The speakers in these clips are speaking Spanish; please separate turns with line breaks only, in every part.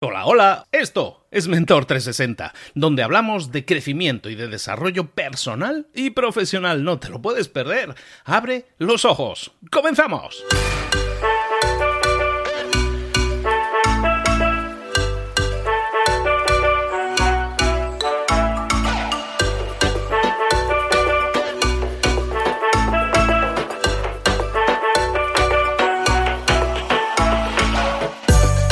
Hola, hola, esto es Mentor 360, donde hablamos de crecimiento y de desarrollo personal y profesional. No te lo puedes perder. Abre los ojos. ¡Comenzamos!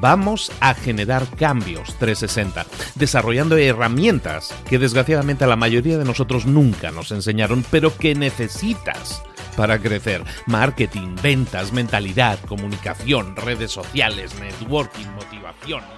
Vamos a generar cambios 360, desarrollando herramientas que desgraciadamente a la mayoría de nosotros nunca nos enseñaron, pero que necesitas para crecer. Marketing, ventas, mentalidad, comunicación, redes sociales, networking, motivación.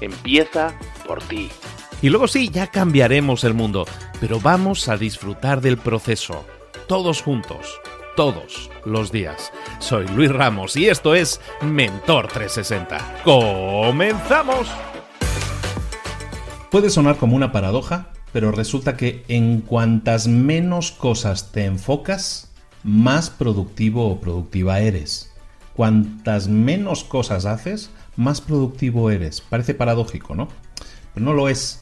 empieza por ti. Y luego sí, ya cambiaremos el mundo, pero vamos a disfrutar del proceso, todos juntos, todos los días. Soy Luis Ramos y esto es Mentor 360. ¡Comenzamos! Puede sonar como una paradoja, pero resulta que en cuantas menos cosas te enfocas, más productivo o productiva eres. Cuantas menos cosas haces, más productivo eres. Parece paradójico, ¿no? Pero no lo es.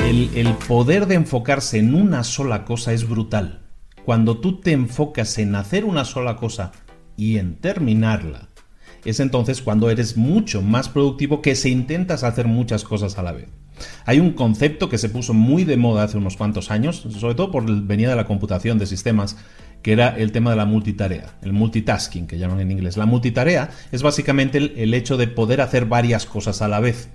El, el, poder de enfocarse en una sola cosa es brutal. Cuando tú te enfocas en hacer una sola cosa y en terminarla, es entonces cuando eres mucho más productivo que si intentas hacer muchas cosas a la vez. Hay un concepto que se puso muy de moda hace unos cuantos años, sobre todo por venida de la computación de sistemas, que era el tema de la multitarea, el multitasking que llaman en inglés. La multitarea es básicamente el, el hecho de poder hacer varias cosas a la vez.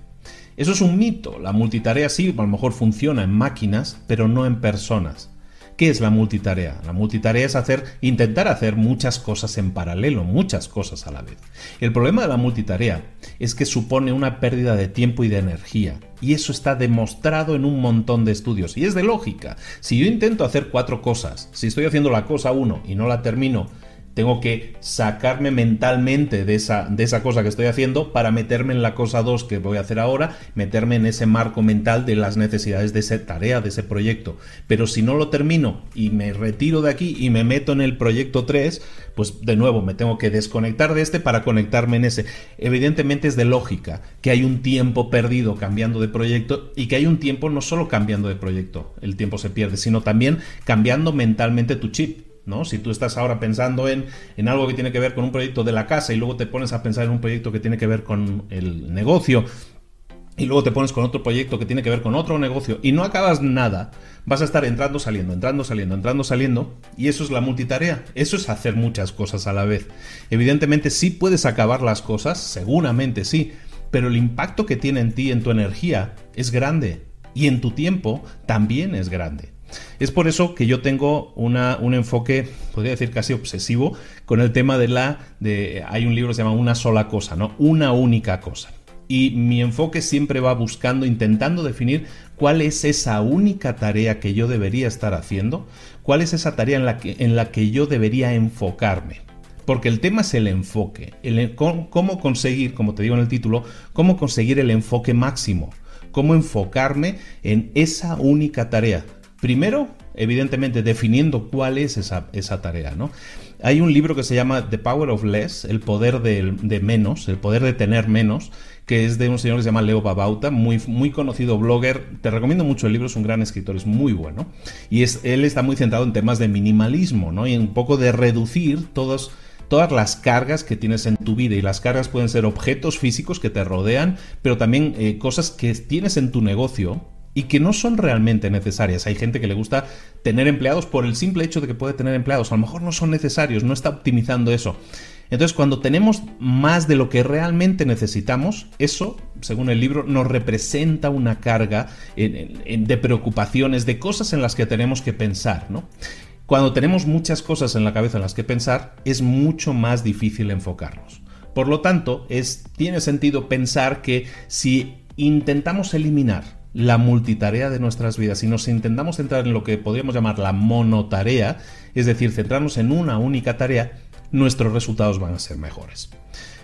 Eso es un mito. La multitarea sí, a lo mejor funciona en máquinas, pero no en personas. ¿Qué es la multitarea? La multitarea es hacer, intentar hacer muchas cosas en paralelo, muchas cosas a la vez. El problema de la multitarea es que supone una pérdida de tiempo y de energía. Y eso está demostrado en un montón de estudios. Y es de lógica. Si yo intento hacer cuatro cosas, si estoy haciendo la cosa uno y no la termino, tengo que sacarme mentalmente de esa, de esa cosa que estoy haciendo para meterme en la cosa 2 que voy a hacer ahora, meterme en ese marco mental de las necesidades de esa tarea, de ese proyecto. Pero si no lo termino y me retiro de aquí y me meto en el proyecto 3, pues de nuevo me tengo que desconectar de este para conectarme en ese. Evidentemente es de lógica que hay un tiempo perdido cambiando de proyecto y que hay un tiempo no solo cambiando de proyecto, el tiempo se pierde, sino también cambiando mentalmente tu chip ¿no? Si tú estás ahora pensando en, en, algo que tiene que ver con un proyecto de la casa y luego te pones a pensar en un proyecto que tiene que ver con el negocio y luego te pones con otro proyecto que tiene que ver con otro negocio y no acabas nada, vas a estar entrando, saliendo, entrando, saliendo, entrando, saliendo y eso es la multitarea, eso es hacer muchas cosas a la vez. Evidentemente sí puedes acabar las cosas, seguramente sí, pero el impacto que tiene en ti, en tu energía, es grande y en tu tiempo también es grande. Es por eso que yo tengo un enfoque, podría decir casi obsesivo, con el tema de la... De, hay un libro que se llama Una sola cosa, ¿no? Una única cosa. Y mi enfoque siempre va buscando, intentando definir cuál es esa única tarea que yo debería estar haciendo, cuál es esa tarea en la que, en la que yo debería enfocarme. Porque el tema es el enfoque, el, cómo conseguir, como te digo en el título, cómo conseguir el enfoque máximo, cómo enfocarme en esa única tarea Primero, evidentemente, definiendo cuál es esa, tarea, ¿no? Hay un libro que se llama The Power of Less, el poder de, menos, el poder de tener menos, que es de un señor que se llama Leo Babauta, muy, muy conocido blogger. Te recomiendo mucho el libro, es un gran escritor, es muy bueno. Y es, él está muy centrado en temas de minimalismo, ¿no? Y un poco de reducir todos todas las cargas que tienes en tu vida y las cargas pueden ser objetos físicos que te rodean, pero también eh, cosas que tienes en tu negocio y que no son realmente necesarias. Hay gente que le gusta tener empleados por el simple hecho de que puede tener empleados. A lo mejor no son necesarios, no está optimizando eso. Entonces, cuando tenemos más de lo que realmente necesitamos, eso, según el libro, nos representa una carga de preocupaciones, de cosas en las que tenemos que pensar, ¿no? Cuando tenemos muchas cosas en la cabeza en las que pensar, es mucho más difícil enfocarnos. Por lo tanto, es, tiene sentido pensar que si intentamos eliminar la multitarea de nuestras vidas y nos intentamos centrar en lo que podríamos llamar la monotarea, es decir, centrarnos en una única tarea, nuestros resultados van a ser mejores.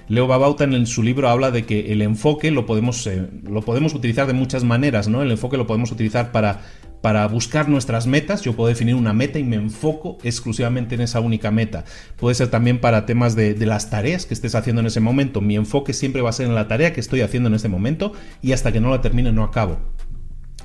Leo Babauta en su libro habla de que el enfoque lo podemos, eh, lo podemos utilizar de muchas maneras, ¿no? El enfoque lo podemos utilizar para para buscar nuestras metas. Yo puedo definir una meta y me enfoco exclusivamente en esa única meta. Puede ser también para temas de, las tareas que estés haciendo en ese momento. Mi enfoque siempre va a ser en la tarea que estoy haciendo en este momento y hasta que no la termine no acabo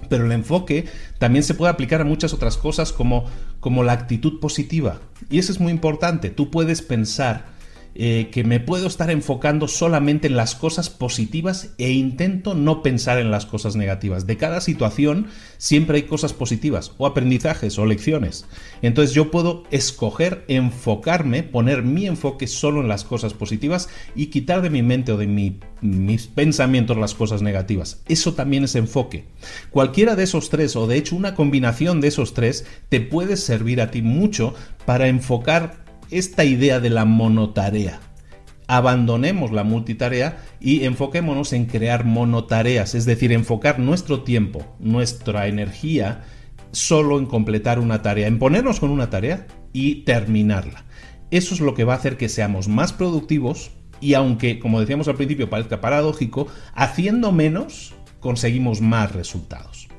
pero el enfoque también se puede aplicar a muchas otras cosas como, como la actitud positiva. Y eso es muy importante. Tú puedes pensar eh, que me puedo estar enfocando solamente en las cosas positivas e intento no pensar en las cosas negativas. De cada situación siempre hay cosas positivas o aprendizajes o lecciones. Entonces yo puedo escoger enfocarme, poner mi enfoque solo en las cosas positivas y quitar de mi mente o de mis pensamientos las cosas negativas. Eso también es enfoque. Cualquiera de esos tres o de hecho una combinación de esos tres te puede servir a ti mucho para enfocar esta idea de la monotarea. Abandonemos la multitarea y enfoquémonos en crear monotareas, es decir, enfocar nuestro tiempo, nuestra energía solo en completar una tarea, en ponernos con una tarea y terminarla. Eso es lo que va a hacer que seamos más productivos y aunque, como decíamos al principio, parezca paradójico, haciendo menos conseguimos más resultados.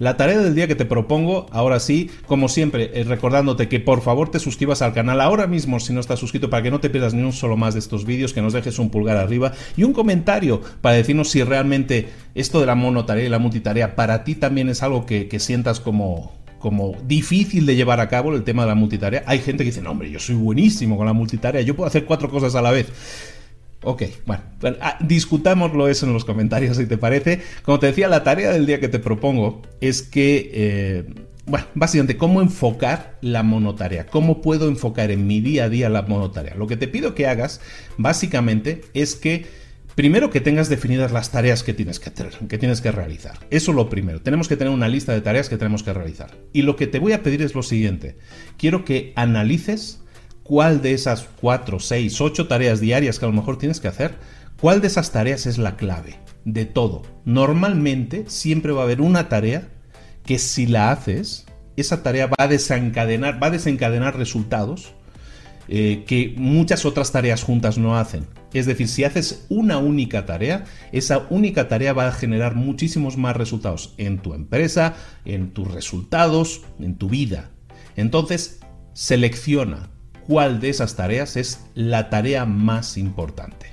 La tarea del día que te propongo, ahora sí, como siempre, es recordándote que por favor te suscribas al canal ahora mismo si no estás suscrito para que no te pierdas ni un solo más de estos vídeos, que nos dejes un pulgar arriba y un comentario para decirnos si realmente esto de la monotarea y la multitarea para ti también es algo que, sientas como, como difícil de llevar a cabo el tema de la multitarea. Hay gente que dice, no, hombre, yo soy buenísimo con la multitarea, yo puedo hacer cuatro cosas a la vez. Ok, bueno, ah, discutámoslo eso en los comentarios si te parece. Como te decía, la tarea del día que te propongo es que, eh, bueno, básicamente, cómo enfocar la monotarea, cómo puedo enfocar en mi día a día la monotarea. Lo que te pido que hagas, básicamente, es que Primero que tengas definidas las tareas que tienes que, que tienes que realizar. Eso es lo primero. Tenemos que tener una lista de tareas que tenemos que realizar. Y lo que te voy a pedir es lo siguiente. Quiero que analices cuál de esas 4, 6, 8 tareas diarias que a lo mejor tienes que hacer, cuál de esas tareas es la clave de todo. Normalmente siempre va a haber una tarea que si la haces, esa tarea va a desencadenar, va a desencadenar resultados eh, que muchas otras tareas juntas no hacen. Es decir, si haces una única tarea, esa única tarea va a generar muchísimos más resultados en tu empresa, en tus resultados, en tu vida. Entonces, selecciona cuál de esas tareas es la tarea más importante.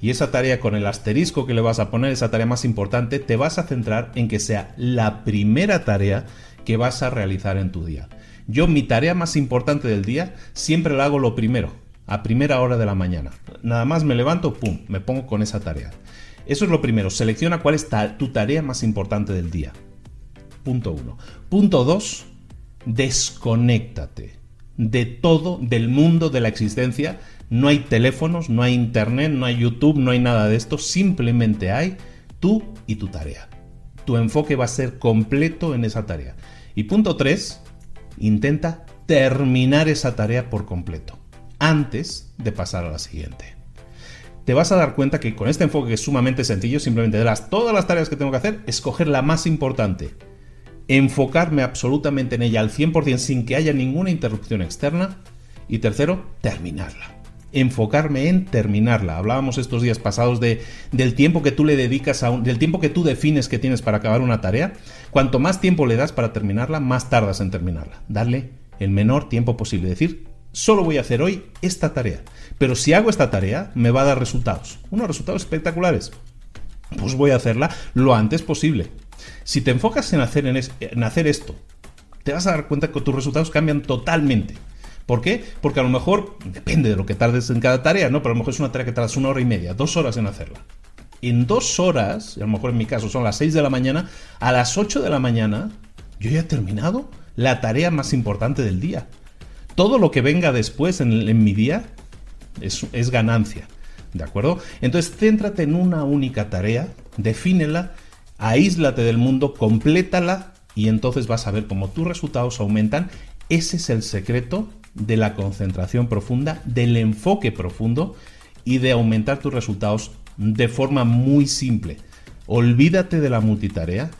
Y esa tarea con el asterisco que le vas a poner, esa tarea más importante, te vas a centrar en que sea la primera tarea que vas a realizar en tu día. Yo mi tarea más importante del día siempre la hago lo primero, a primera hora de la mañana. Nada más me levanto, pum, me pongo con esa tarea. Eso es lo primero, selecciona cuál es tu tarea más importante del día. Punto uno. Punto dos, desconéctate de todo, del mundo, de la existencia. No hay teléfonos, no hay internet, no hay YouTube, no hay nada de esto. Simplemente hay tú y tu tarea. Tu enfoque va a ser completo en esa tarea. Y punto 3, intenta terminar esa tarea por completo, antes de pasar a la siguiente. Te vas a dar cuenta que con este enfoque que es sumamente sencillo, simplemente de las todas las tareas que tengo que hacer, escoger la más importante enfocarme absolutamente en ella al 100% sin que haya ninguna interrupción externa. Y tercero, terminarla. Enfocarme en terminarla. Hablábamos estos días pasados de, del tiempo que tú le dedicas a un, del tiempo que tú defines que tienes para acabar una tarea. Cuanto más tiempo le das para terminarla, más tardas en terminarla. Darle el menor tiempo posible. Decir, solo voy a hacer hoy esta tarea. Pero si hago esta tarea, me va a dar resultados. Unos resultados espectaculares.
pues voy a hacerla lo antes posible. Si te enfocas en hacer, en, hacer esto, te vas a dar cuenta que tus resultados cambian totalmente. ¿Por qué? Porque a lo mejor, depende de lo que tardes en cada tarea, ¿no? Pero a lo mejor es una tarea que tardas una hora y media, dos horas en hacerla. En dos horas, y a lo mejor en mi caso son las seis de la mañana, a las ocho de la mañana, yo ya he terminado la tarea más importante del día. Todo lo que venga después en, mi día es, es ganancia. ¿De acuerdo? Entonces, céntrate en una única tarea, defínela, aíslate del mundo, complétala y entonces vas a ver cómo tus resultados aumentan. Ese es el secreto de la concentración profunda, del enfoque profundo y de aumentar tus resultados de forma muy simple. Olvídate de la multitarea,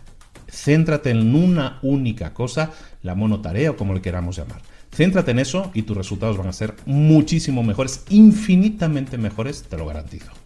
céntrate en una única cosa, la monotarea o como le queramos llamar. Céntrate en eso y tus resultados van a ser muchísimo mejores, infinitamente mejores, te lo garantizo.